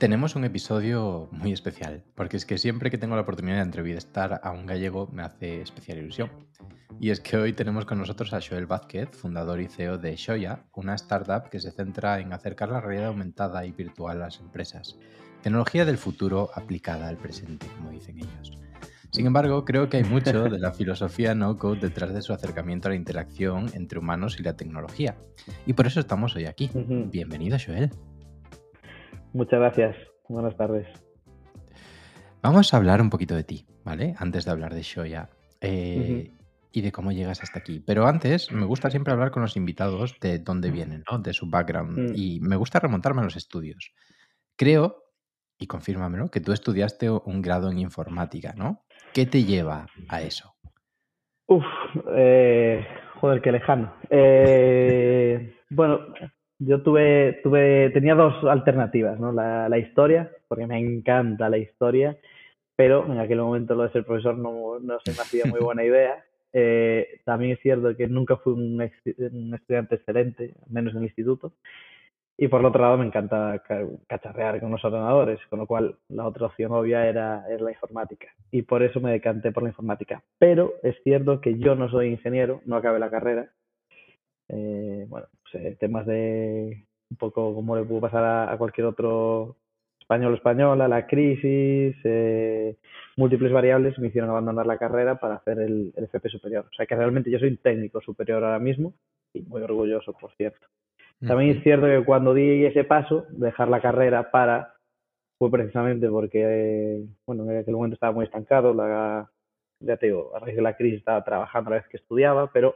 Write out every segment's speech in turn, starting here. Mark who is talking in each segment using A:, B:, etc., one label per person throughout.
A: tenemos un episodio muy especial, porque es que siempre que tengo la oportunidad de entrevistar a un gallego me hace especial ilusión. Y es que hoy tenemos con nosotros a Joel Vázquez, fundador y CEO de Shoya, una startup que se centra en acercar la realidad aumentada y virtual a las empresas. Tecnología del futuro aplicada al presente, como dicen ellos. Sin embargo, creo que hay mucho de la filosofía no-code detrás de su acercamiento a la interacción entre humanos y la tecnología. Y por eso estamos hoy aquí. Bienvenido, Joel.
B: Muchas gracias. Buenas tardes.
A: Vamos a hablar un poquito de ti, ¿vale? Antes de hablar de Shoya. Eh, y de cómo llegas hasta aquí. Pero antes, me gusta siempre hablar con los invitados de dónde vienen, ¿no? De su background. Mm. Y me gusta remontarme a los estudios. Creo, y confírmamelo, que tú estudiaste un grado en informática, ¿no? ¿Qué te lleva a eso?
B: Uf, eh, joder, qué lejano. Eh, bueno, yo tuve, tuve, tenía dos alternativas, ¿no? La, la, historia, porque me encanta la historia, pero en aquel momento lo de ser profesor no, no se me hacía muy buena idea. Eh, también es cierto que nunca fui un, un, estudiante excelente, menos en el instituto. Y por otro lado me encanta cacharrear con los ordenadores, con lo cual la otra opción obvia era, era la informática. Y por eso me decanté por la informática. Pero es cierto que yo no soy ingeniero, no acabé la carrera, eh, bueno, temas de un poco como le pudo pasar a, cualquier otro español o española, la crisis, eh, múltiples variables me hicieron abandonar la carrera para hacer el, FP superior. O sea que realmente yo soy un técnico superior ahora mismo y muy orgulloso, por cierto. También es cierto que cuando di ese paso, dejar la carrera para, fue precisamente porque, bueno, en aquel momento estaba muy estancado, la, ya te digo, a raíz de la crisis estaba trabajando a la vez que estudiaba, pero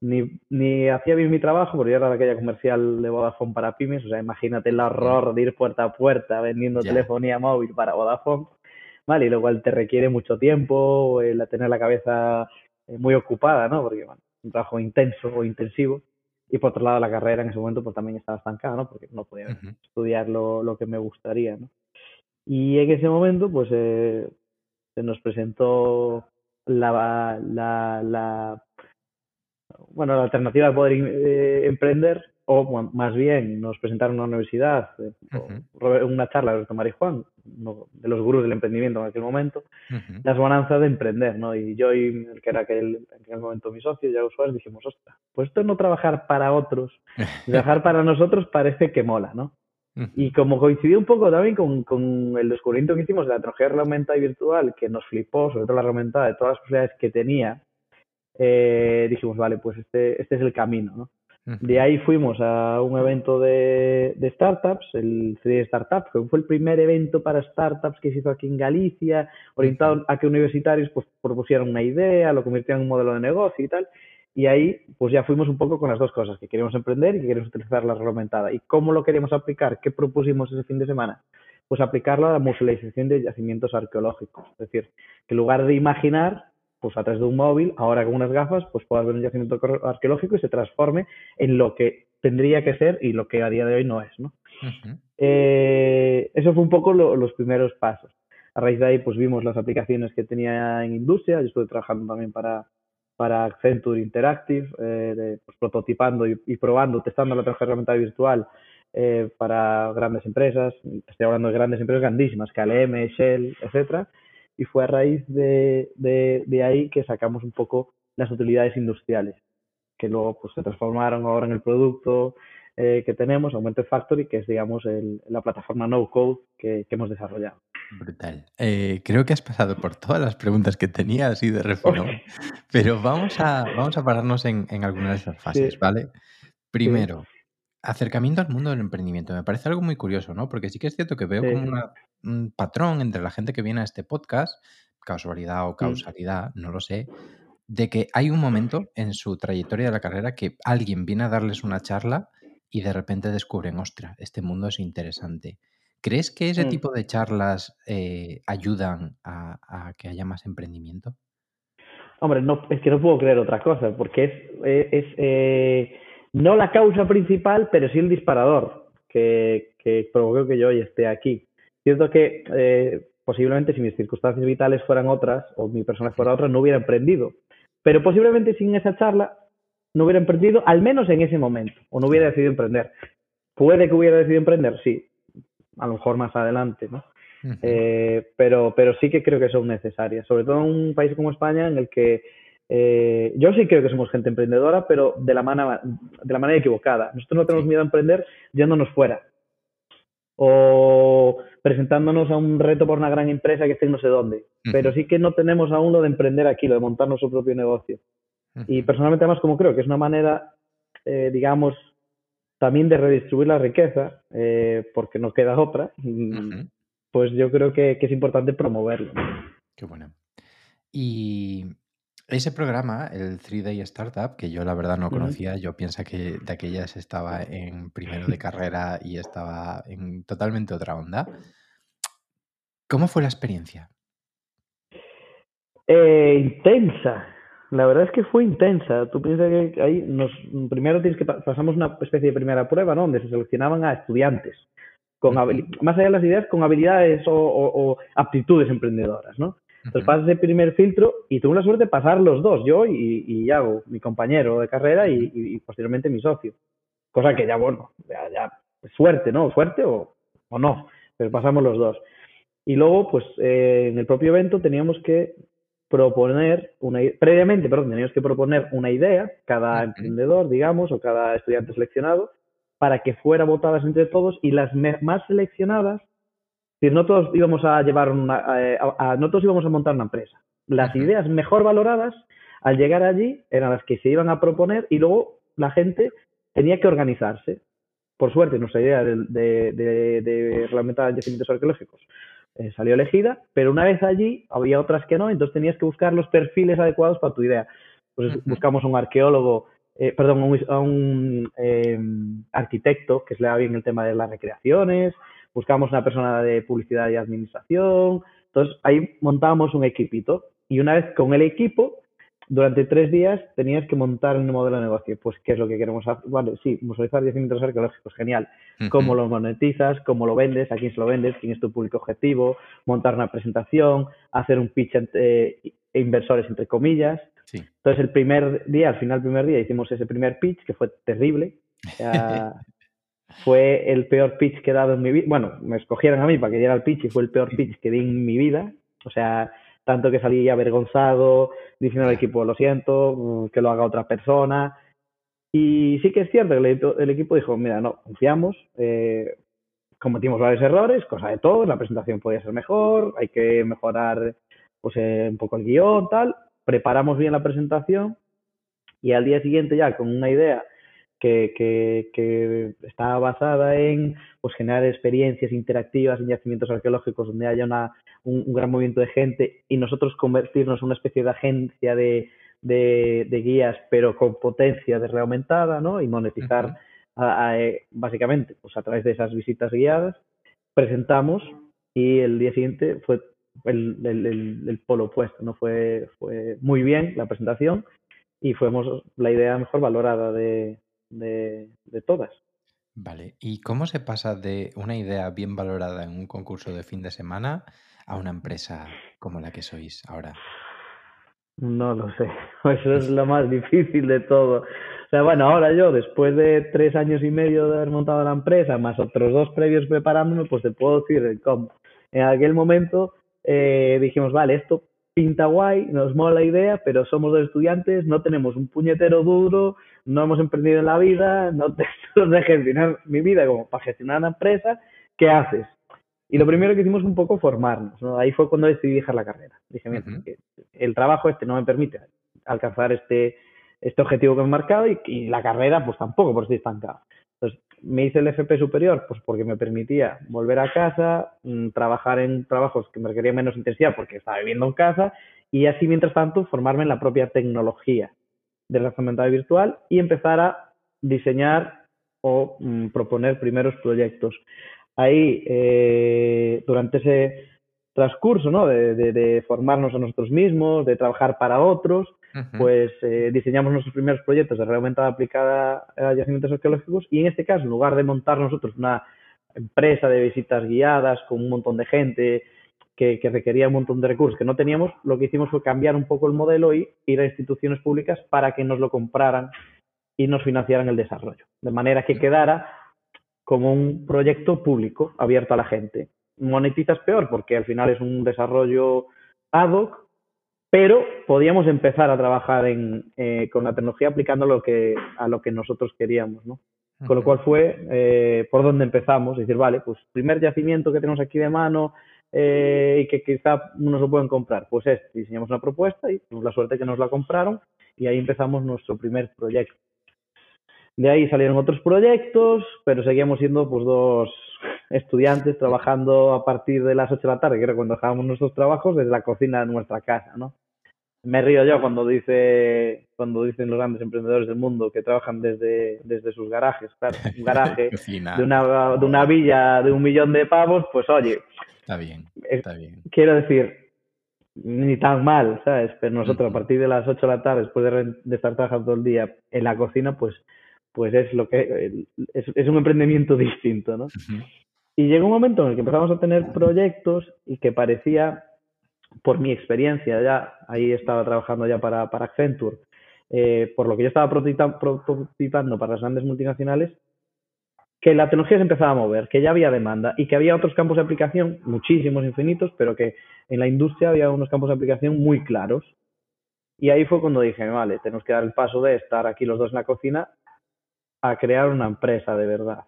B: ni, ni hacía bien mi trabajo, porque yo era aquella comercial de Vodafone para pymes, o sea, imagínate el horror de ir puerta a puerta vendiendo telefonía móvil para Vodafone, ¿vale? Y lo cual te requiere mucho tiempo, el tener la cabeza eh, muy ocupada, ¿no? Porque, bueno, un trabajo intenso o intensivo. Y por otro lado, la carrera en ese momento pues también estaba estancada, ¿no? Porque no podía estudiar lo, lo, que me gustaría, ¿no? Y en ese momento, pues, eh, se nos presentó la, la, la bueno, la alternativa de poder eh, emprender, o más bien nos presentaron en una universidad, eh, una charla de Roberto Marijuán, uno de los gurús del emprendimiento en aquel momento, las bonanzas de emprender, ¿no? Y yo y el que era aquel, en aquel momento mi socio, ya Suárez, dijimos, ostras, pues esto no trabajar para otros, trabajar para nosotros parece que mola, ¿no? Y como coincidió un poco también con, con, el descubrimiento que hicimos de la tecnología aumentada y virtual, que nos flipó, sobre todo la aumentada, de todas las posibilidades que tenía, eh, dijimos, vale, pues este, este es el camino, ¿no? De ahí fuimos a un evento de, de startups, el CD Startup, que fue el primer evento para startups que se hizo aquí en Galicia, orientado a que universitarios pues, propusieran una idea, lo convirtieran en un modelo de negocio y tal. Y ahí pues ya fuimos un poco con las dos cosas, que queremos emprender y que queremos utilizar la reglamentada. ¿Y cómo lo queríamos aplicar? ¿Qué propusimos ese fin de semana? Pues aplicarlo a la musealización de yacimientos arqueológicos. Es decir, que en lugar de imaginar, pues a través de un móvil, ahora con unas gafas, pues puedas ver un yacimiento arqueológico y se transforme en lo que tendría que ser y lo que a día de hoy no es, ¿no? eh, eso fue un poco los primeros pasos. A raíz de ahí, pues vimos las aplicaciones que tenía en industria. Yo estuve trabajando también para, para Accenture Interactive, eh, pues, prototipando y, probando, testando la herramienta virtual eh, para grandes empresas. Estoy hablando de grandes empresas grandísimas, KLM, Shell, etcétera y fue a raíz de, de, ahí que sacamos un poco las utilidades industriales, que luego pues, se transformaron ahora en el producto eh, que tenemos, Augmented Factory, que es, digamos, el, la plataforma no code que, hemos desarrollado.
A: Brutal. Eh, creo que has pasado por todas las preguntas que tenía así de refilón, pero vamos a, vamos a pararnos en, en algunas de esas fases, ¿vale? Primero, acercamiento al mundo del emprendimiento. Me parece algo muy curioso, ¿no? Porque sí que es cierto que veo como una mm, patrón entre la gente que viene a este podcast, casualidad o causalidad, no lo sé, de que hay un momento en su trayectoria de la carrera que alguien viene a darles una charla y de repente descubren, ostra, este mundo es interesante. ¿Crees que ese
B: Mm.
A: tipo de charlas eh, ayudan a, a que haya más emprendimiento?
B: Hombre, no, es que no puedo creer otra cosa, porque es, eh, es eh, no la causa principal, pero sí el disparador que, que provocó que yo hoy esté aquí. Cierto que eh, posiblemente si mis circunstancias vitales fueran otras, o mi persona fuera otra, no hubiera emprendido. Pero posiblemente sin esa charla no hubiera emprendido, al menos en ese momento, o no hubiera decidido emprender. ¿Puede que hubiera decidido emprender? Sí, a lo mejor más adelante, ¿no? Eh, pero, pero sí que creo que son necesarias, sobre todo en un país como España en el que eh, yo sí creo que somos gente emprendedora, pero de la, manera, de la manera equivocada. Nosotros no tenemos miedo a emprender yéndonos fuera o presentándonos a un reto por una gran empresa que esté en no sé dónde, pero sí que no tenemos aún lo de emprender aquí, lo de montar nuestro propio negocio. Y personalmente además como creo que es una manera, eh, digamos, también de redistribuir la riqueza, eh, porque no queda otra, pues yo creo que, que es importante promoverlo.
A: Qué buena. Y ese programa, el 3-Day Startup, que yo la verdad no conocía, yo pienso que de aquellas estaba en primero de carrera y estaba en totalmente otra onda. ¿Cómo fue la experiencia?
B: Eh, intensa. La verdad es que fue intensa. Tú piensas que ahí nos primero tienes que pa- pasamos una especie de primera prueba, ¿no? Donde se seleccionaban a estudiantes con más allá de las ideas, con habilidades o, o- o aptitudes emprendedoras, ¿no? Entonces
A: Ujú.
B: pasas el primer filtro y tuve la suerte de pasar los dos, yo y, y Iago, mi compañero de carrera y, posteriormente mi socio. Cosa que ya, bueno, ya, ya suerte, ¿no? Suerte o, o no, pero pasamos los dos. Y luego, pues eh, en el propio evento teníamos que proponer una previamente, perdón, teníamos que proponer una idea, cada emprendedor, digamos, o cada estudiante seleccionado, para que fuera votadas entre todos y las más seleccionadas, decir, no todos íbamos a llevar una, eh, a, a- no todos íbamos a montar una empresa. Las ideas mejor valoradas al llegar allí eran las que se iban a proponer y luego la gente tenía que organizarse. Por suerte, nuestra idea de, de, de, de reglamentar yacimientos arqueológicos eh, salió elegida, pero una vez allí había otras que no, entonces tenías que buscar los perfiles adecuados para tu idea. Pues buscamos un arqueólogo, eh, perdón, a un, a un eh, arquitecto que se le da bien el tema de las recreaciones, buscamos una persona de publicidad y administración, entonces ahí montábamos un equipito y una vez con el equipo durante tres días tenías que montar un modelo de negocio. Pues, ¿qué es lo que queremos hacer? Vale, sí, musealizar yacimientos arqueológicos, genial. ¿Cómo lo monetizas? ¿Cómo lo vendes? ¿A quién se lo vendes? ¿Quién es tu público objetivo? Montar una presentación, hacer un pitch entre eh, inversores, entre comillas.
A: Sí.
B: Entonces, el primer día, al final del primer día, hicimos ese primer pitch que fue terrible. Ya fue el peor pitch que he dado en mi vida. Bueno, me escogieron a mí para que diera el pitch y fue el peor pitch que di en mi vida. O sea, tanto que salí avergonzado, diciendo al equipo, lo siento, mm, que lo haga otra persona. Y sí que es cierto que el, equipo- dijo, mira, no, confiamos, eh, cometimos varios errores, cosa de todos, la presentación podía ser mejor, hay que mejorar pues eh, un poco el guion, tal. Preparamos bien la presentación y al día siguiente ya con una idea que, que, que está basada en pues, generar experiencias interactivas en yacimientos arqueológicos donde haya una, un, un gran movimiento de gente y nosotros convertirnos en una especie de agencia de, de, de guías, pero con potencia de reaumentada, ¿no? Y monetizar
A: Ujú.
B: a- a, eh, básicamente pues, a través de esas visitas guiadas. Presentamos y el día siguiente fue el, el, el, el polo opuesto, ¿no? Fue, fue muy bien la presentación y fuimos la idea mejor valorada de, de, de todas.
A: Vale. ¿Y cómo se pasa de una idea bien valorada en un concurso de fin de semana a una empresa como la que sois ahora?
B: No lo sé, eso es lo más difícil de todo. O sea, bueno, ahora yo, después de tres años y medio de haber montado la empresa, más otros dos previos preparándome, pues te puedo decir el cómo. En aquel momento eh, dijimos, vale, esto pinta guay, nos mola la idea, pero somos dos estudiantes, no tenemos un puñetero duro, no hemos emprendido en la vida, no tenemos de gestionar mi vida como para gestionar una empresa, ¿qué haces? Y lo primero que hicimos fue un poco formarnos, ¿no? Ahí fue cuando decidí dejar la carrera. Dije, mira, el trabajo este no me permite alcanzar este, este objetivo que me he marcado y, y la carrera pues tampoco, por estoy estancado. Me hice el FP superior, pues porque me permitía volver a casa, mm, trabajar en trabajos que me requerían menos intensidad porque estaba viviendo en casa y así mientras tanto formarme en la propia tecnología de realidad virtual y empezar a diseñar o mm, proponer primeros proyectos. Ahí, eh, durante ese transcurso ¿no? de, de, formarnos a nosotros mismos, de trabajar para otros, pues eh, diseñamos nuestros primeros proyectos de realidad aumentada aplicada a yacimientos arqueológicos y en este caso, en lugar de montar nosotros una empresa de visitas guiadas con un montón de gente que, que, requería un montón de recursos que no teníamos, lo que hicimos fue cambiar un poco el modelo y ir a instituciones públicas para que nos lo compraran y nos financiaran el desarrollo, de manera que quedara como un proyecto público abierto a la gente. Monetizas peor porque al final es un desarrollo ad hoc, pero podíamos empezar a trabajar en, eh, con la tecnología aplicando lo que, a lo que nosotros queríamos, ¿no? Con lo cual fue eh, por donde empezamos, decir, vale, pues primer yacimiento que tenemos aquí de mano eh, y que quizá no se pueden comprar, pues es, diseñamos una propuesta y tuvimos la suerte que nos la compraron y ahí empezamos nuestro primer proyecto. De ahí salieron otros proyectos, pero seguíamos siendo pues dos estudiantes trabajando a partir de las 8 de la tarde, que era cuando dejábamos nuestros trabajos, desde la cocina de nuestra casa, ¿no? Me río yo cuando dice cuando dicen los grandes emprendedores del mundo que trabajan desde, desde sus garajes, claro, un garaje de una, de una villa de un millón de pavos, pues oye,
A: está bien, está bien.
B: Quiero decir, ni tan mal, ¿sabes? Pero nosotros a partir de las 8 de la tarde, después de, de estar trabajando todo el día en la cocina, pues pues es lo que es, es un emprendimiento distinto, ¿no? Y llegó un momento en el que empezamos a tener proyectos y que parecía, por mi experiencia ya, ahí estaba trabajando ya para, para Accenture, eh, por lo que yo estaba prototipando para las grandes multinacionales, que la tecnología se empezaba a mover, que ya había demanda y que había otros campos de aplicación, muchísimos, infinitos, pero que en la industria había unos campos de aplicación muy claros. Y ahí fue cuando dije, vale, tenemos que dar el paso de estar aquí los dos en la cocina a crear una empresa de verdad.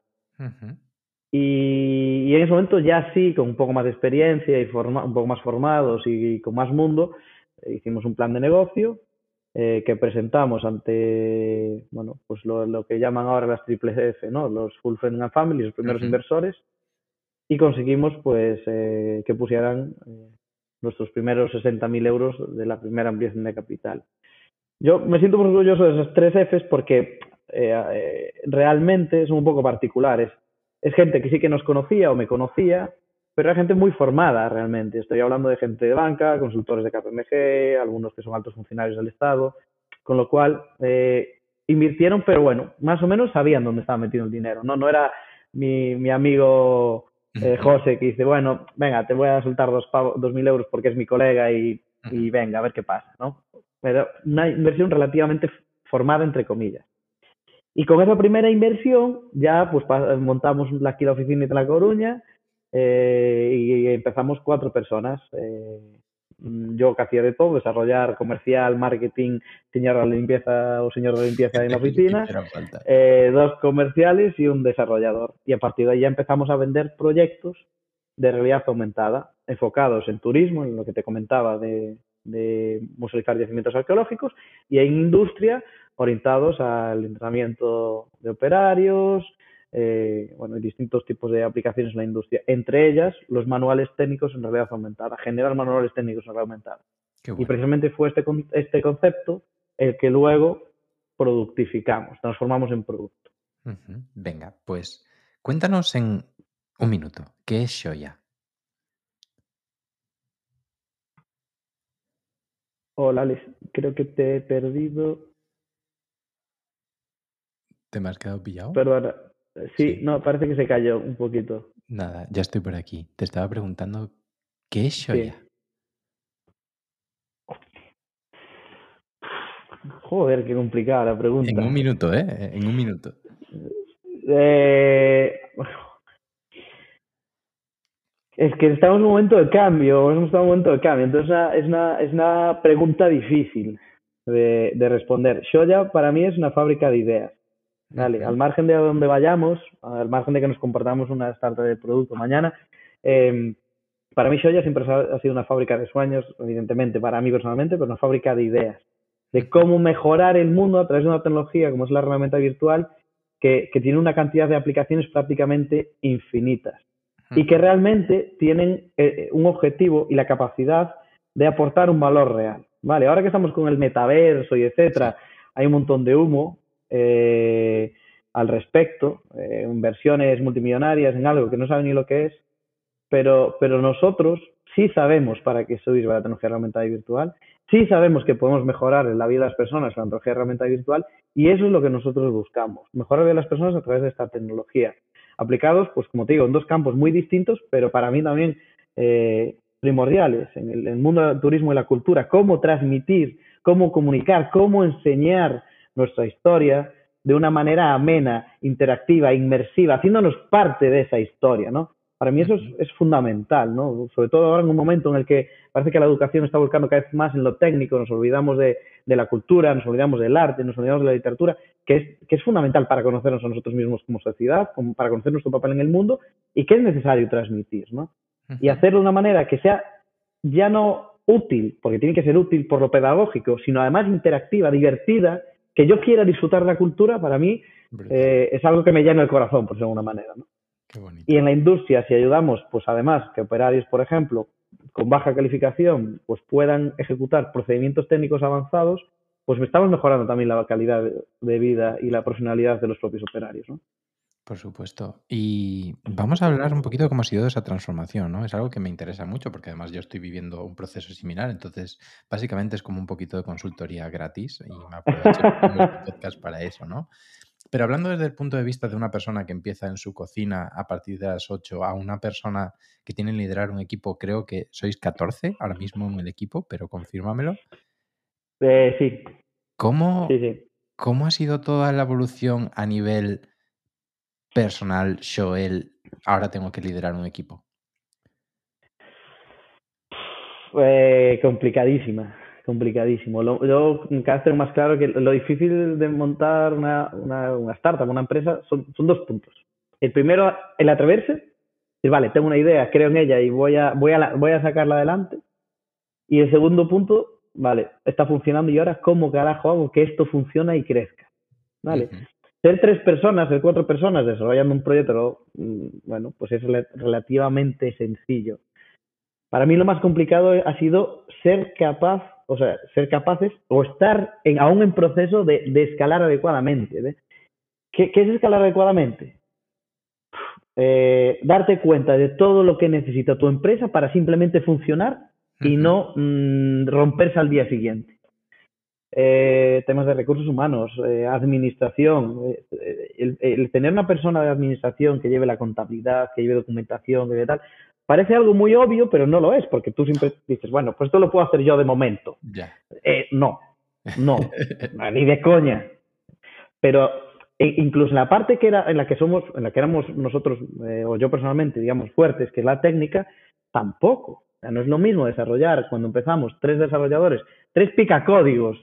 B: Y, en ese momento ya sí, con un poco más de experiencia y forma, un poco más formados y, con más mundo, eh, hicimos un plan de negocio eh, que presentamos ante, bueno, pues lo, lo, que llaman ahora las triple F, ¿no? Los Full Friend and Family, los primeros inversores, y conseguimos pues eh, que pusieran nuestros primeros 60.000 euros de la primera ampliación de capital. Yo me siento muy orgulloso de esas tres Fs porque eh, eh, realmente son un poco particulares. Es gente que sí que nos conocía o me conocía, pero era gente muy formada realmente. Estoy hablando de gente de banca, consultores de KPMG, algunos que son altos funcionarios del Estado, con lo cual eh, invirtieron, pero bueno, más o menos sabían dónde estaba metido el dinero. No, no era mi, mi amigo eh, José que dice, bueno, venga, te voy a soltar dos, dos mil euros porque es mi colega y, y venga, a ver qué pasa, ¿no? Pero una inversión relativamente formada, entre comillas. Y con esa primera inversión ya pues montamos aquí la oficina de La Coruña eh, y empezamos cuatro personas. Eh, yo que hacía de todo, desarrollar comercial, marketing, señor de limpieza o señor de limpieza en la oficina, eh, dos comerciales y un desarrollador. Y a partir de ahí ya empezamos a vender proyectos de realidad aumentada, enfocados en turismo, en lo que te comentaba de, de musealizar yacimientos arqueológicos, y en industria, orientados al entrenamiento de operarios, eh, bueno, distintos tipos de aplicaciones en la industria, entre ellas los manuales técnicos en realidad aumentada, generar manuales técnicos en realidad aumentada. Y precisamente fue este, este concepto el que luego productificamos, transformamos en producto.
A: Venga, pues cuéntanos en un minuto, ¿qué es Shoya?
B: Hola, Alex, creo que te he perdido.
A: ¿Te me has quedado pillado?
B: Perdona. Sí, no, parece que se cayó un poquito.
A: Nada, ya estoy por aquí. Te estaba preguntando, ¿qué es Shoya?
B: Joder, qué complicada la pregunta.
A: En un minuto, ¿eh? En un minuto.
B: Eh, es que estamos en un momento de cambio, hemos estado en un momento de cambio, entonces es una, es una pregunta difícil de, de responder. Shoya para mí es una fábrica de ideas. Vale, al margen de a dónde vayamos, al margen de que nos comportamos una startup de producto mañana, eh, para mí Shoya siempre ha sido una fábrica de sueños, evidentemente, para mí personalmente, pero una fábrica de ideas, de cómo mejorar el mundo a través de una tecnología como es la herramienta virtual que, que tiene una cantidad de aplicaciones prácticamente infinitas y que realmente tienen eh, un objetivo y la capacidad de aportar un valor real. Vale, ahora que estamos con el metaverso y etcétera, hay un montón de humo eh, al respecto, eh, inversiones multimillonarias en algo que no saben ni lo que es, pero, pero nosotros sí sabemos para qué sois la tecnología y virtual, sí sabemos que podemos mejorar la vida de las personas con la tecnología y virtual y eso es lo que nosotros buscamos, mejorar la vida de las personas a través de esta tecnología. Aplicados, pues como te digo, en dos campos muy distintos, pero para mí también eh, primordiales, en el, mundo del turismo y la cultura, cómo transmitir, cómo comunicar, cómo enseñar nuestra historia de una manera amena, interactiva, inmersiva, haciéndonos parte de esa historia, ¿no? Para mí eso es, fundamental, ¿no? Sobre todo ahora en un momento en el que parece que la educación está buscando cada vez más en lo técnico, nos olvidamos de, la cultura, nos olvidamos del arte, nos olvidamos de la literatura, que es, que es fundamental para conocernos a nosotros mismos como sociedad, como para conocer nuestro papel en el mundo y que es necesario transmitir, ¿no? Y hacerlo de una manera que sea ya no útil, porque tiene que ser útil por lo pedagógico, sino además interactiva, divertida, que yo quiera disfrutar de la cultura, para mí eh, es algo que me llena el corazón, por de alguna manera, ¿no? Y en la industria, si ayudamos, pues además que operarios, por ejemplo, con baja calificación, pues puedan ejecutar procedimientos técnicos avanzados, pues estamos mejorando también la calidad de vida y la profesionalidad de los propios operarios, ¿no?
A: Por supuesto. Y vamos a hablar un poquito de cómo ha sido esa transformación, ¿no? Es algo que me interesa mucho porque además yo estoy viviendo un proceso similar, entonces básicamente es como un poquito de consultoría gratis y me aprovecho podcast para eso, ¿no? Pero hablando desde el punto de vista de una persona que empieza en su cocina a partir de las 8 a una persona que tiene que liderar un equipo, creo que sois 14 ahora mismo en el equipo, pero confírmamelo.
B: Eh, sí.
A: ¿Cómo, ¿Cómo ha sido toda la evolución a nivel personal, Joel, ahora tengo que liderar un equipo?
B: Eh, complicadísima complicadísimo. yo cada vez tengo más claro que lo difícil de montar una, una, una startup, una empresa, son, son, dos puntos. El primero, el atreverse, decir, vale, tengo una idea, creo en ella y voy a, voy a, voy a sacarla adelante. Y el segundo punto, vale, está funcionando y ahora cómo carajo hago que esto funcione y crezca. Vale. Ser tres personas, ser cuatro personas desarrollando un proyecto, mm, bueno, pues es relativamente sencillo. Para mí lo más complicado ha sido ser capaz o sea, ser capaces o estar en, aún en proceso de, escalar adecuadamente. ¿Qué, es escalar adecuadamente? Eh, darte cuenta de todo lo que necesita tu empresa para simplemente funcionar y no mm, romperse al día siguiente. Eh, temas de recursos humanos, eh, administración, el, tener una persona de administración que lleve la contabilidad, que lleve documentación, que tal, Parece algo muy obvio, pero no lo es, porque tú siempre dices, bueno, pues esto lo puedo hacer yo de momento. Eh, no, no, ni de coña. Pero e, incluso en la parte que era, en la que somos, en la que éramos nosotros, eh, o yo personalmente, digamos, fuertes, que es la técnica, tampoco. no es lo mismo desarrollar cuando empezamos tres desarrolladores, tres picacódigos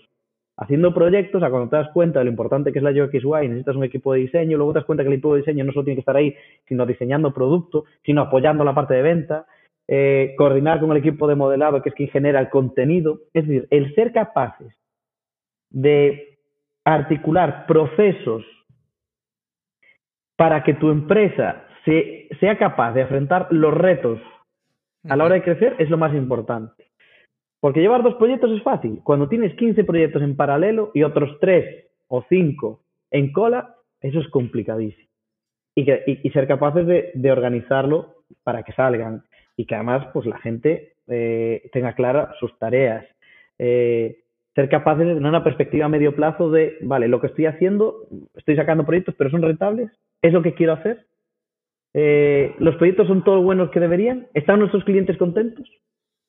B: haciendo proyectos, a cuando te das cuenta de lo importante que es la UX/UI, necesitas un equipo de diseño, luego te das cuenta que el equipo de diseño no solo tiene que estar ahí, sino diseñando producto, sino apoyando la parte de venta, eh, coordinar con el equipo de modelado, que es quien genera el contenido. Es decir, el ser capaces de articular procesos para que tu empresa sea capaz de afrontar los retos a la hora de crecer es lo más importante. Porque llevar dos proyectos es fácil. Cuando tienes 15 proyectos en paralelo y otros 3 o 5 en cola, eso es complicadísimo. Y, ser capaces de, organizarlo para que salgan y que además pues la gente eh, tenga claras sus tareas. Eh, ser capaces de tener una perspectiva a medio plazo de, vale, lo que estoy haciendo, estoy sacando proyectos, pero son rentables, es lo que quiero hacer. Eh, los proyectos son todos buenos que deberían, están nuestros clientes contentos.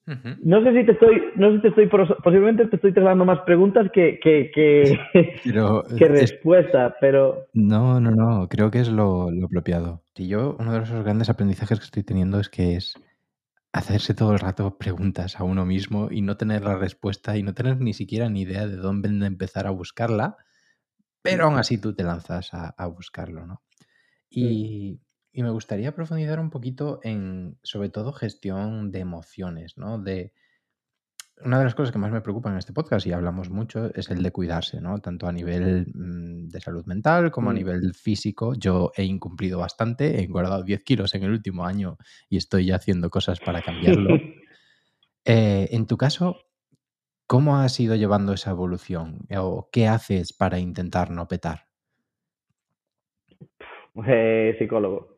B: No sé si te estoy, no sé si te estoy, posiblemente te estoy trasladando más preguntas que, que, que, que respuesta, pero...
A: No, no, no, creo que es lo, lo apropiado. Y yo, uno de los grandes aprendizajes que estoy teniendo es que es hacerse todo el rato preguntas a uno mismo y no tener la respuesta y no tener ni siquiera ni idea de dónde empezar a buscarla, pero aún así tú te lanzas a, a buscarlo, ¿no? Y, y me gustaría profundizar un poquito en, sobre todo, gestión de emociones, ¿no? De una de las cosas que más me preocupan en este podcast, y hablamos mucho, es el de cuidarse, ¿no? Tanto a nivel mm, de salud mental como a
B: Mm.
A: nivel físico. Yo he incumplido bastante, he engordado 10 kilos en el último año y estoy ya haciendo cosas para cambiarlo. Eh, en tu caso, ¿cómo has ido llevando esa evolución? ¿O qué haces para intentar no petar?
B: Eh, psicólogo.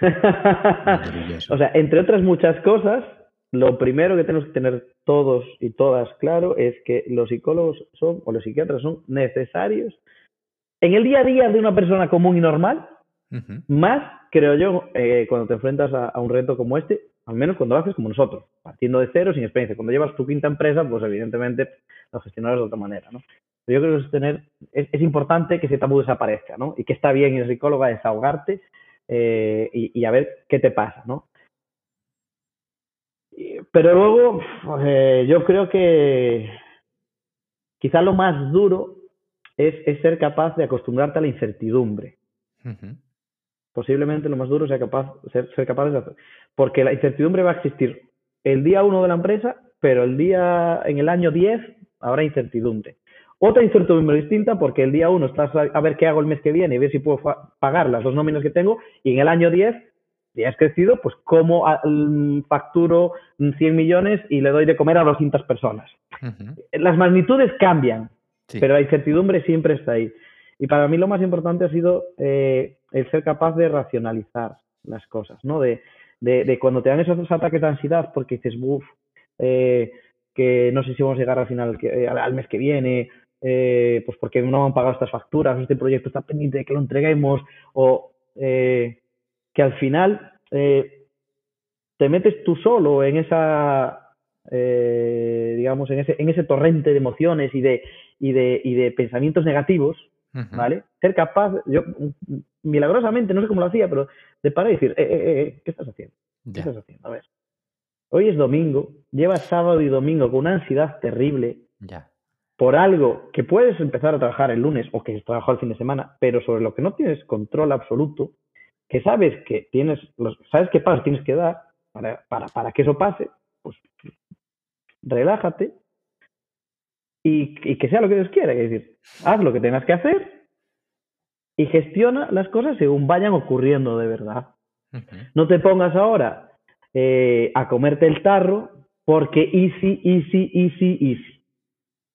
B: O sea, entre otras muchas cosas, lo primero que tenemos que tener todos y todas claro es que los psicólogos son, o los psiquiatras son necesarios en el día a día de una persona común y normal, más, creo yo, eh, cuando te enfrentas a, a un reto como este, al menos cuando lo haces como nosotros, partiendo de cero, sin experiencia. Cuando llevas tu quinta empresa, pues evidentemente lo gestionarás de otra manera, ¿no? Pero yo creo que es, tener, es, es importante que ese tabú desaparezca, ¿no? Y que está bien ir al psicólogo a desahogarte eh, y, y a ver qué te pasa, ¿no? Pero luego, eh, yo creo que quizá lo más duro es, es ser capaz de acostumbrarte a la incertidumbre posiblemente lo más duro sea capaz, ser, ser capaz de hacer. Porque la incertidumbre va a existir el día 1 de la empresa, pero el día, en el año 10 habrá incertidumbre. Otra incertidumbre distinta porque el día 1 estás a, ver qué hago el mes que viene y ver si puedo pagar las dos nóminas que tengo y en el año 10 si has crecido, pues cómo ah, mm, facturo mm, 100 millones y le doy de comer a 200 personas. Las magnitudes cambian,
A: Sí.
B: pero la incertidumbre siempre está ahí. Y para mí lo más importante ha sido eh, el ser capaz de racionalizar las cosas, ¿no? De, de, de cuando te dan esos ataques de ansiedad porque dices, uff, eh, que no sé si vamos a llegar al final, que, eh, al mes que viene, eh, pues porque no han pagado estas facturas, este proyecto está pendiente de que lo entreguemos, o eh, que al final eh, te metes tú solo en esa, eh, digamos, en ese, en ese torrente de emociones y de, y de, y de pensamientos negativos. ¿vale? Ser capaz, yo milagrosamente, no sé cómo lo hacía, pero de parar y decir, eh, eh, eh, ¿qué estás haciendo? ¿Qué estás haciendo? A ver. Hoy es domingo, llevas sábado y domingo con una ansiedad terrible
A: Ya.
B: Por algo que puedes empezar a trabajar el lunes o que has trabajado el fin de semana, pero sobre lo que no tienes control absoluto, que sabes que tienes, los, sabes qué pasos tienes que dar para, para, para que eso pase, pues relájate y, y que sea lo que Dios quiera, es decir, haz lo que tengas que hacer y gestiona las cosas según vayan ocurriendo de verdad. No te pongas ahora eh, a comerte el tarro porque easy, easy, easy, easy.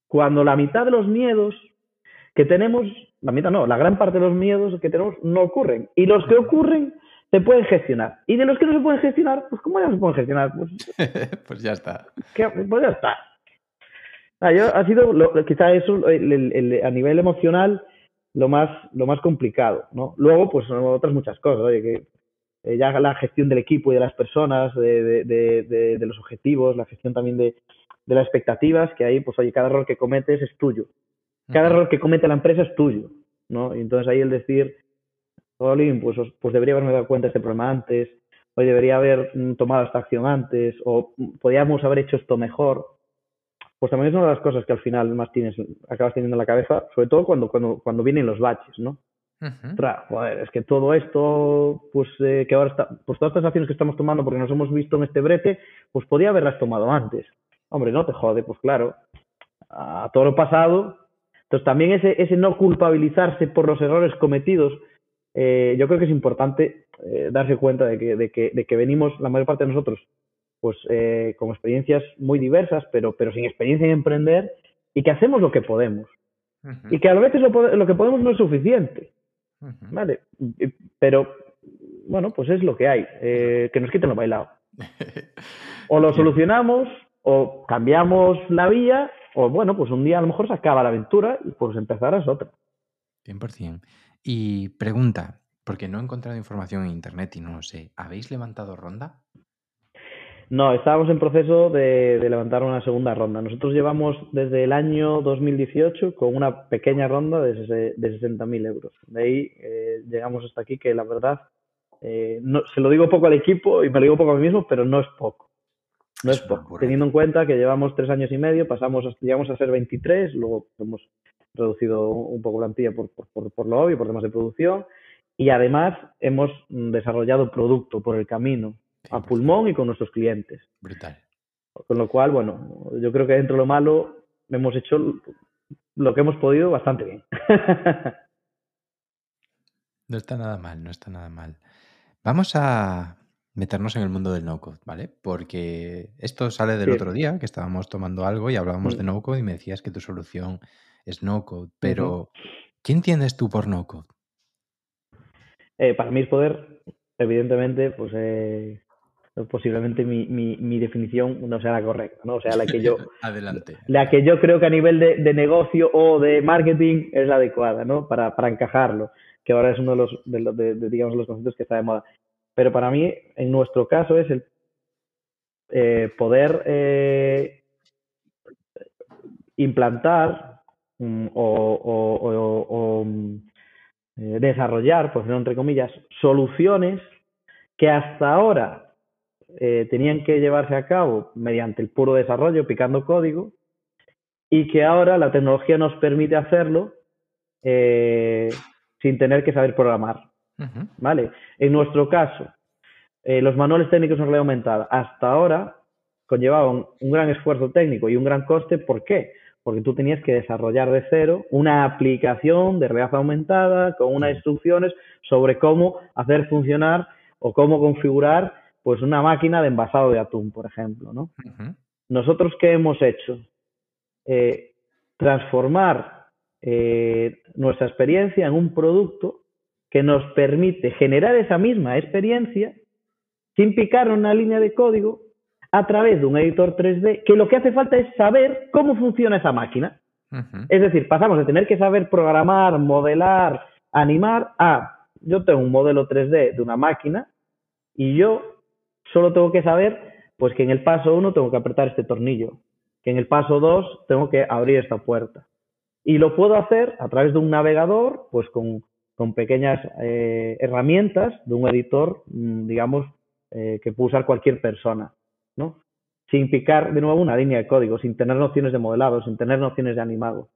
B: Cuando la mitad de los miedos que tenemos, la mitad no, la gran parte de los miedos que tenemos no ocurren. Y los que ocurren se pueden gestionar. Y de los que no se pueden gestionar, pues ¿cómo ya se pueden gestionar? Pues,
A: pues ya está.
B: ¿qué? pues ya está. Ah, yo, ha sido lo, quizá eso el, el, el, a nivel emocional lo más, lo más complicado. ¿no? Luego, pues otras muchas cosas. Oye, que eh, ya la gestión del equipo y de las personas, de, de, de, de los objetivos, la gestión también de, las expectativas, que ahí, pues oye, cada error que cometes es tuyo. Cada error que comete la empresa es tuyo. ¿no? Y entonces ahí el decir, Olin, pues, pues debería haberme dado cuenta de este problema antes, hoy debería haber tomado esta acción antes, o podríamos haber hecho esto mejor. Pues también es una de las cosas que al final más tienes, acabas teniendo en la cabeza, sobre todo cuando, cuando, cuando vienen los baches, ¿no?
A: Uh -huh.
B: Joder, es que todo esto, pues eh, que ahora está, pues todas estas acciones que estamos tomando porque nos hemos visto en este brete, pues podía haberlas tomado antes. Hombre, no te jode, pues claro, a todo lo pasado. Entonces también ese, ese no culpabilizarse por los errores cometidos, eh, yo creo que es importante eh, darse cuenta de que, de, que, de que venimos, la mayor parte de nosotros, pues eh, con experiencias muy diversas, pero, pero sin experiencia en emprender, y que hacemos lo que podemos. Uh -huh. Y que a veces lo, lo, que podemos no es suficiente. Uh -huh. ¿Vale? Pero, bueno, pues es lo que hay. Eh, que nos quiten lo bailado. O lo solucionamos, o cambiamos la vía, o bueno, pues un día a lo mejor se acaba la aventura y pues empezarás otra.
A: 100%. Y pregunta, porque no he encontrado información en internet y no lo sé, ¿habéis levantado ronda?
B: No, estábamos en proceso de, de, levantar una segunda ronda. Nosotros llevamos desde el año 2018 con una pequeña ronda de, de 60.000 euros. De ahí eh, llegamos hasta aquí, que la verdad, eh, no, se lo digo poco al equipo y me lo digo poco a mí mismo, pero no es poco. No es. Teniendo en cuenta que llevamos tres años y medio, pasamos, llegamos a ser 23, luego hemos reducido un poco plantilla por, por, por, por lo obvio, por temas de producción, y además hemos desarrollado producto por el camino a pulmón y con nuestros clientes.
A: Brutal.
B: Con lo cual, bueno, yo creo que dentro de lo malo hemos hecho lo que hemos podido bastante bien.
A: no está nada mal, no está nada mal. Vamos a meternos en el mundo del no-code, ¿vale? Porque esto sale del otro día, que estábamos tomando algo y hablábamos mm. de no-code y me decías que tu solución es no-code. Pero, ¿qué entiendes tú por no-code?
B: Eh, para mí es poder, evidentemente, pues eh, posiblemente mi, mi, definición no sea la correcta, ¿no? O sea, la que yo...
A: Adelante.
B: La que yo creo que a nivel de, de, negocio o de marketing es la adecuada, ¿no? Para, para encajarlo, que ahora es uno de los, de, de, digamos, los conceptos que está de moda. Pero para mí, en nuestro caso, es el eh, poder eh, implantar mm, o, mm, eh, desarrollar, por ejemplo, entre comillas, soluciones que hasta ahora tenían que llevarse a cabo mediante el puro desarrollo, picando código, y que ahora la tecnología nos permite hacerlo sin tener que saber programar. ¿Vale? En nuestro caso, eh, los manuales técnicos en realidad aumentada hasta ahora conllevaban un gran esfuerzo técnico y un gran coste. ¿Por qué? Porque tú tenías que desarrollar de cero una aplicación de realidad aumentada con unas instrucciones sobre cómo hacer funcionar o cómo configurar pues una máquina de envasado de atún, por ejemplo. ¿no? Nosotros, ¿qué hemos hecho? Eh, transformar eh, nuestra experiencia en un producto que nos permite generar esa misma experiencia sin picar una línea de código a través de un editor 3D, que lo que hace falta es saber cómo funciona esa máquina. Es decir, pasamos de tener que saber programar, modelar, animar, a yo tengo un modelo 3D de una máquina y yo solo tengo que saber pues que en el paso 1 tengo que apretar este tornillo, que en el paso 2 tengo que abrir esta puerta. Y lo puedo hacer a través de un navegador, pues con, pequeñas eh, herramientas de un editor, mm, digamos, eh, que puede usar cualquier persona, ¿no? Sin picar de nuevo una línea de código, sin tener nociones de modelado, sin tener nociones de animado.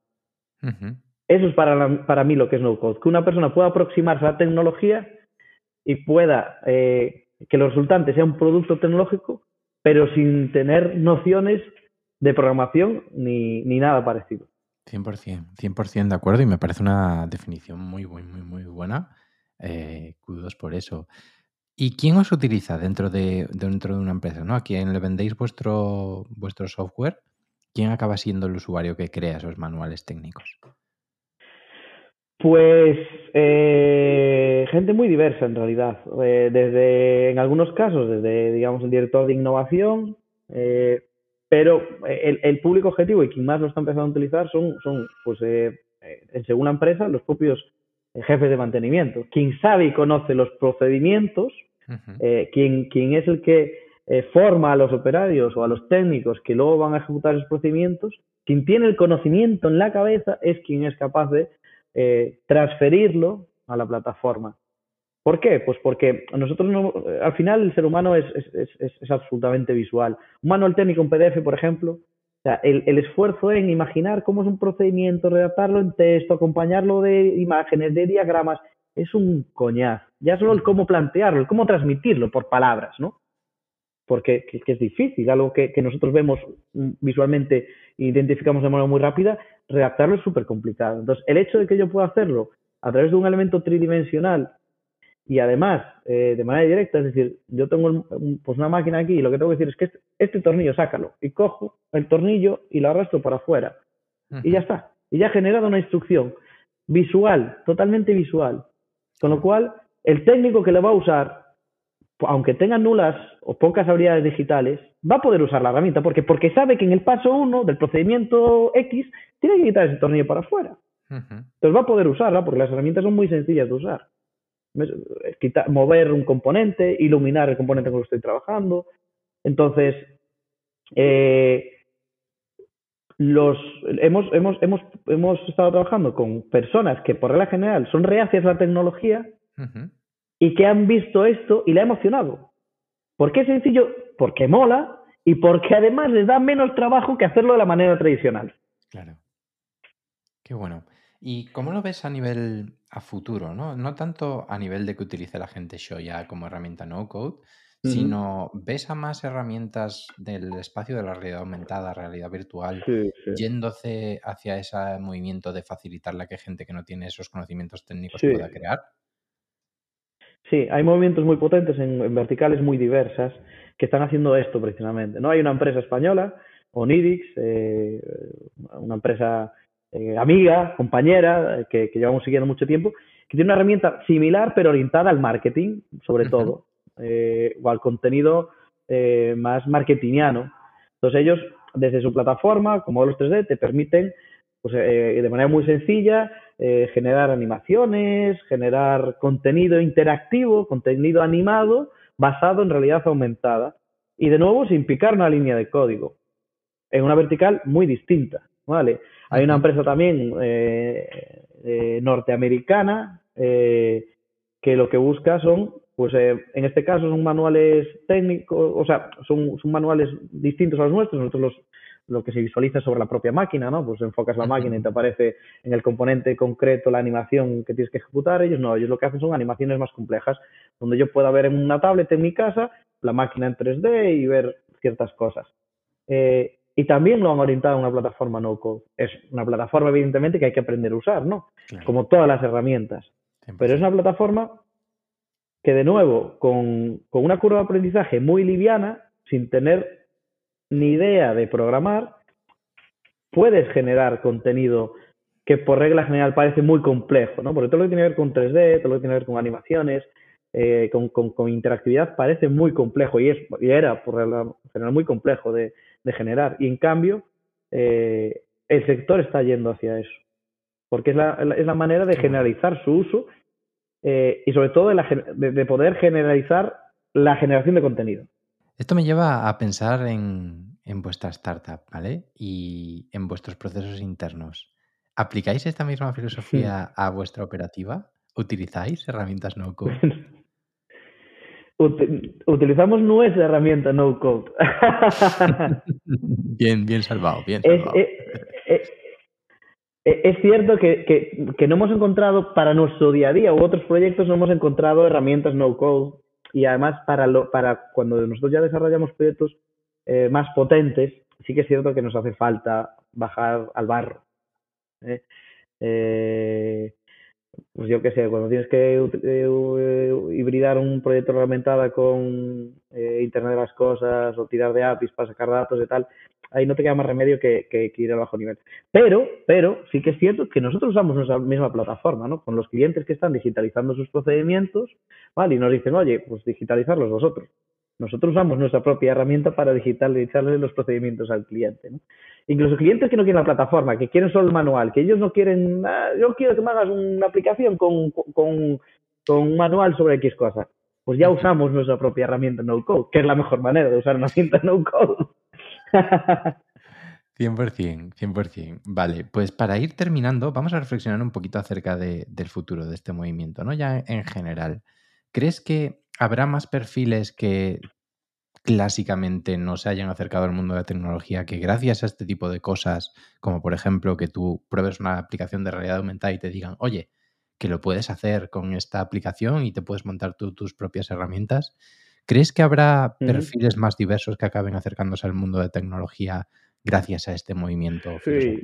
B: Eso es para, para mí lo que es no code, que una persona pueda aproximarse a la tecnología y pueda eh, que lo resultante sea un producto tecnológico, pero sin tener nociones de programación ni, ni nada parecido.
A: 100%, 100% de acuerdo y me parece una definición muy, muy, muy, buena. Eh, kudos por eso. ¿Y quién os utiliza dentro de, dentro de una empresa? ¿no? ¿A quién le vendéis vuestro, vuestro software? ¿Quién acaba siendo el usuario que crea esos manuales técnicos?
B: Pues eh, gente muy diversa en realidad. Eh, desde, en algunos casos, desde, digamos, el director de innovación, eh, pero el, público objetivo y quien más lo está empezando a utilizar son, son pues, según la empresa, los propios jefes de mantenimiento. Quien sabe y conoce los procedimientos eh, quien, es el que eh, forma a los operarios o a los técnicos que luego van a ejecutar esos procedimientos, quien tiene el conocimiento en la cabeza es quien es capaz de eh, transferirlo a la plataforma. ¿Por qué? Pues porque nosotros no, al final el ser humano es, es, absolutamente visual. Un manual técnico, un PDF, por ejemplo, el, el, esfuerzo en imaginar cómo es un procedimiento, redactarlo en texto, acompañarlo de imágenes, de diagramas, es un coñaz. Ya solo el cómo plantearlo, el cómo transmitirlo por palabras, ¿no? Porque es difícil, algo que, nosotros vemos visualmente e identificamos de manera muy rápida, redactarlo es súper complicado. Entonces, el hecho de que yo pueda hacerlo a través de un elemento tridimensional y además eh, de manera directa, es decir, yo tengo pues una máquina aquí y lo que tengo que decir es que este, este, tornillo sácalo y cojo el tornillo y lo arrastro para afuera y ya está. Y ya ha generado una instrucción visual, totalmente visual, con lo cual, el técnico que le va a usar, aunque tenga nulas o pocas habilidades digitales, va a poder usar la herramienta. ¿Por Porque sabe que en el paso 1 del procedimiento X tiene que quitar ese tornillo para afuera. Entonces va a poder usarla porque las herramientas son muy sencillas de usar. Mover un componente, iluminar el componente con el que estoy trabajando. Entonces, eh, los hemos, hemos, hemos, hemos estado trabajando con personas que por regla general son reacias a la tecnología y que han visto esto y le ha emocionado. ¿Por qué es sencillo? Porque mola y porque además les da menos trabajo que hacerlo de la manera tradicional.
A: Claro. Qué bueno. ¿Y cómo lo ves a nivel a futuro? No, no tanto a nivel de que utilice la gente Shoya como herramienta no code, sino ves a más herramientas del espacio de la realidad aumentada, realidad virtual, yéndose hacia ese movimiento de facilitar la que gente que no tiene esos conocimientos técnicos pueda crear.
B: Sí, hay movimientos muy potentes en, verticales muy diversas que están haciendo esto precisamente. ¿no? Hay una empresa española, Onidix, eh, una empresa eh, amiga, compañera, que, llevamos siguiendo mucho tiempo, que tiene una herramienta similar pero orientada al marketing, sobre todo, eh, o al contenido más marketingiano. Entonces ellos, desde su plataforma, como los 3D, te permiten pues, de manera muy sencilla eh, generar animaciones, generar contenido interactivo, contenido animado basado en realidad aumentada. Y de nuevo sin picar una línea de código, en una vertical muy distinta. ¿Vale? Hay una empresa también eh, eh, norteamericana que lo que busca son, pues en este caso son manuales técnicos, o sea, son, son manuales distintos a los nuestros, nosotros los lo que se visualiza sobre la propia máquina, ¿no? Pues enfocas la máquina y te aparece en el componente concreto la animación que tienes que ejecutar. Ellos no, ellos lo que hacen son animaciones más complejas, donde yo pueda ver en una tablet en mi casa la máquina en 3D y ver ciertas cosas. Eh, y también lo han orientado a una plataforma no-code. Es una plataforma, evidentemente, que hay que aprender a usar, ¿no? Como todas las herramientas. Pero es una plataforma que, de nuevo, con, con una curva de aprendizaje muy liviana, sin tener ni idea de programar, puedes generar contenido que por regla general parece muy complejo, ¿no? Porque todo lo que tiene que ver con 3D, todo lo que tiene que ver con animaciones, eh, con, interactividad, parece muy complejo y, es, y era por regla general muy complejo de, generar. Y en cambio, eh, el sector está yendo hacia eso, porque es la, es la manera de generalizar su uso eh, y sobre todo de poder generalizar la generación de contenido.
A: Esto me lleva a pensar en, vuestra startup, ¿vale? Y en vuestros procesos internos. ¿Aplicáis esta misma filosofía a vuestra operativa? ¿Utilizáis herramientas no code?
B: Utilizamos nuestra herramienta no code.
A: bien, bien salvado, bien salvado.
B: Es, eh, eh, es, cierto que, que, no hemos encontrado para nuestro día a día u otros proyectos no hemos encontrado herramientas no code y además para, lo, para cuando nosotros ya desarrollamos proyectos eh, más potentes, sí que es cierto que nos hace falta bajar al barro. ¿eh? Eh, pues yo qué sé, cuando tienes que hibridar un proyecto reglamentada con Internet de las Cosas o tirar de APIs para sacar datos y tal, ahí no te queda más remedio que, que, ir al bajo nivel. Pero, pero sí que es cierto que nosotros usamos nuestra misma plataforma, ¿no? Con los clientes que están digitalizando sus procedimientos, ¿vale? Y nos dicen, oye, pues digitalizarlos vosotros. Nosotros usamos nuestra propia herramienta para digitalizarle los procedimientos al cliente. ¿no? Incluso clientes que no quieren la plataforma, que quieren solo el manual, que ellos no quieren, yo quiero que me hagas una aplicación con, con, con un manual sobre X cosas. Pues ya usamos nuestra propia herramienta no code, que es la mejor manera de usar una cinta no code.
A: 100%, 100%. Vale, pues para ir terminando, vamos a reflexionar un poquito acerca del futuro de este movimiento, ¿no? Ya en general. ¿Crees que habrá más perfiles que clásicamente no se hayan acercado al mundo de la tecnología que gracias a este tipo de cosas, como por ejemplo que tú pruebes una aplicación de realidad aumentada y te digan, oye, que lo puedes hacer con esta aplicación y te puedes montar tú tus propias herramientas, ¿Crees que habrá perfiles más diversos que acaben acercándose al mundo de tecnología gracias a este movimiento
B: sí.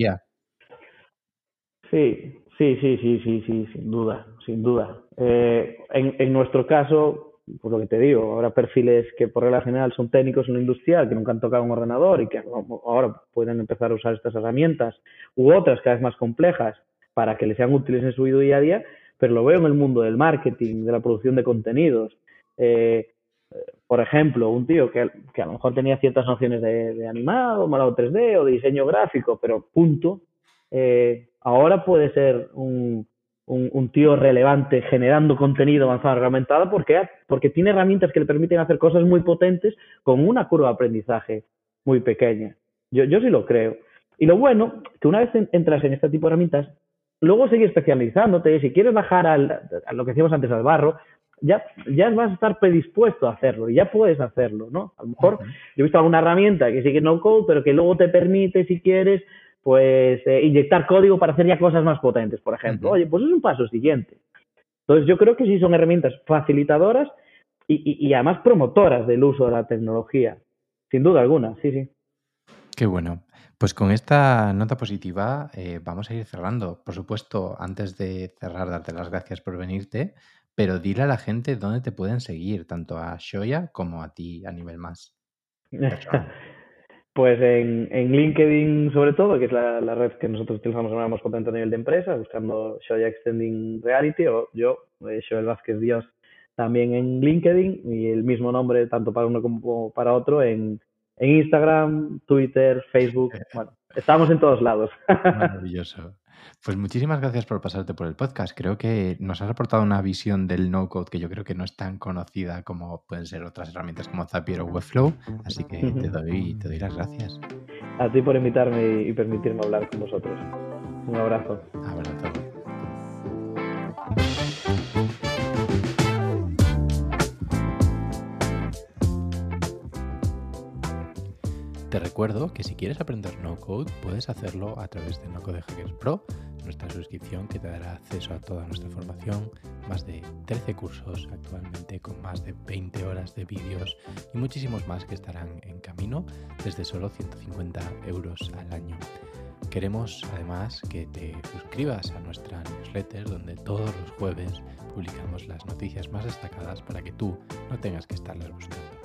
B: Sí, sí, sí, sí, sí, sí, sin duda, sin duda. Eh, en, nuestro caso, por lo que te digo, habrá perfiles que por regla general son técnicos en lo industrial, que nunca han tocado un ordenador y que ahora pueden empezar a usar estas herramientas, u otras cada vez más complejas para que les sean útiles en su día a día, pero lo veo en el mundo del marketing, de la producción de contenidos. Eh, por ejemplo, un tío que, a lo mejor tenía ciertas nociones de, animado, malado 3D o de diseño gráfico, pero punto, eh, ahora puede ser un, un, tío relevante generando contenido avanzado reglamentado porque, porque tiene herramientas que le permiten hacer cosas muy potentes con una curva de aprendizaje muy pequeña. Yo, yo sí lo creo. Y lo bueno, que una vez entras en este tipo de herramientas, luego seguir especializándote. Si quieres bajar al, a lo que decíamos antes al barro, ya, ya vas a estar predispuesto a hacerlo y ya puedes hacerlo, ¿no? A lo mejor yo he visto alguna herramienta que sigue no code, pero que luego te permite, si quieres, pues eh, inyectar código para hacer ya cosas más potentes, por ejemplo. Oye, pues es un paso siguiente. Entonces yo creo que sí son herramientas facilitadoras y, y, además promotoras del uso de la tecnología, sin duda alguna, sí, sí.
A: Qué bueno. Pues con esta nota positiva eh, vamos a ir cerrando. Por supuesto, antes de cerrar, darte las gracias por venirte, pero dile a la gente dónde te pueden seguir, tanto a Shoya como a ti a nivel más
B: Pues en, en, LinkedIn sobre todo, que es la, la red que nosotros utilizamos cuando más contento a nivel de empresa, buscando Shoya Extending Reality, o yo, eh, Shoel Vázquez Dios, también en LinkedIn, y el mismo nombre tanto para uno como para otro en, en Instagram, Twitter, Facebook, eh, bueno, estamos en todos lados.
A: Maravilloso. Pues muchísimas gracias por pasarte por el podcast. Creo que nos has aportado una visión del no-code que yo creo que no es tan conocida como pueden ser otras herramientas como Zapier o Webflow. Así que te doy, te doy las gracias.
B: A ti por invitarme y permitirme hablar con vosotros. Un abrazo.
A: Abrazo. Te recuerdo que si quieres aprender no code puedes hacerlo a través de No Code Hackers Pro, nuestra suscripción que te dará acceso a toda nuestra formación, más de 13 cursos actualmente con más de 20 horas de vídeos y muchísimos más que estarán en camino desde solo 150 euros al año. Queremos además que te suscribas a nuestra newsletter donde todos los jueves publicamos las noticias más destacadas para que tú no tengas que estarlas buscando.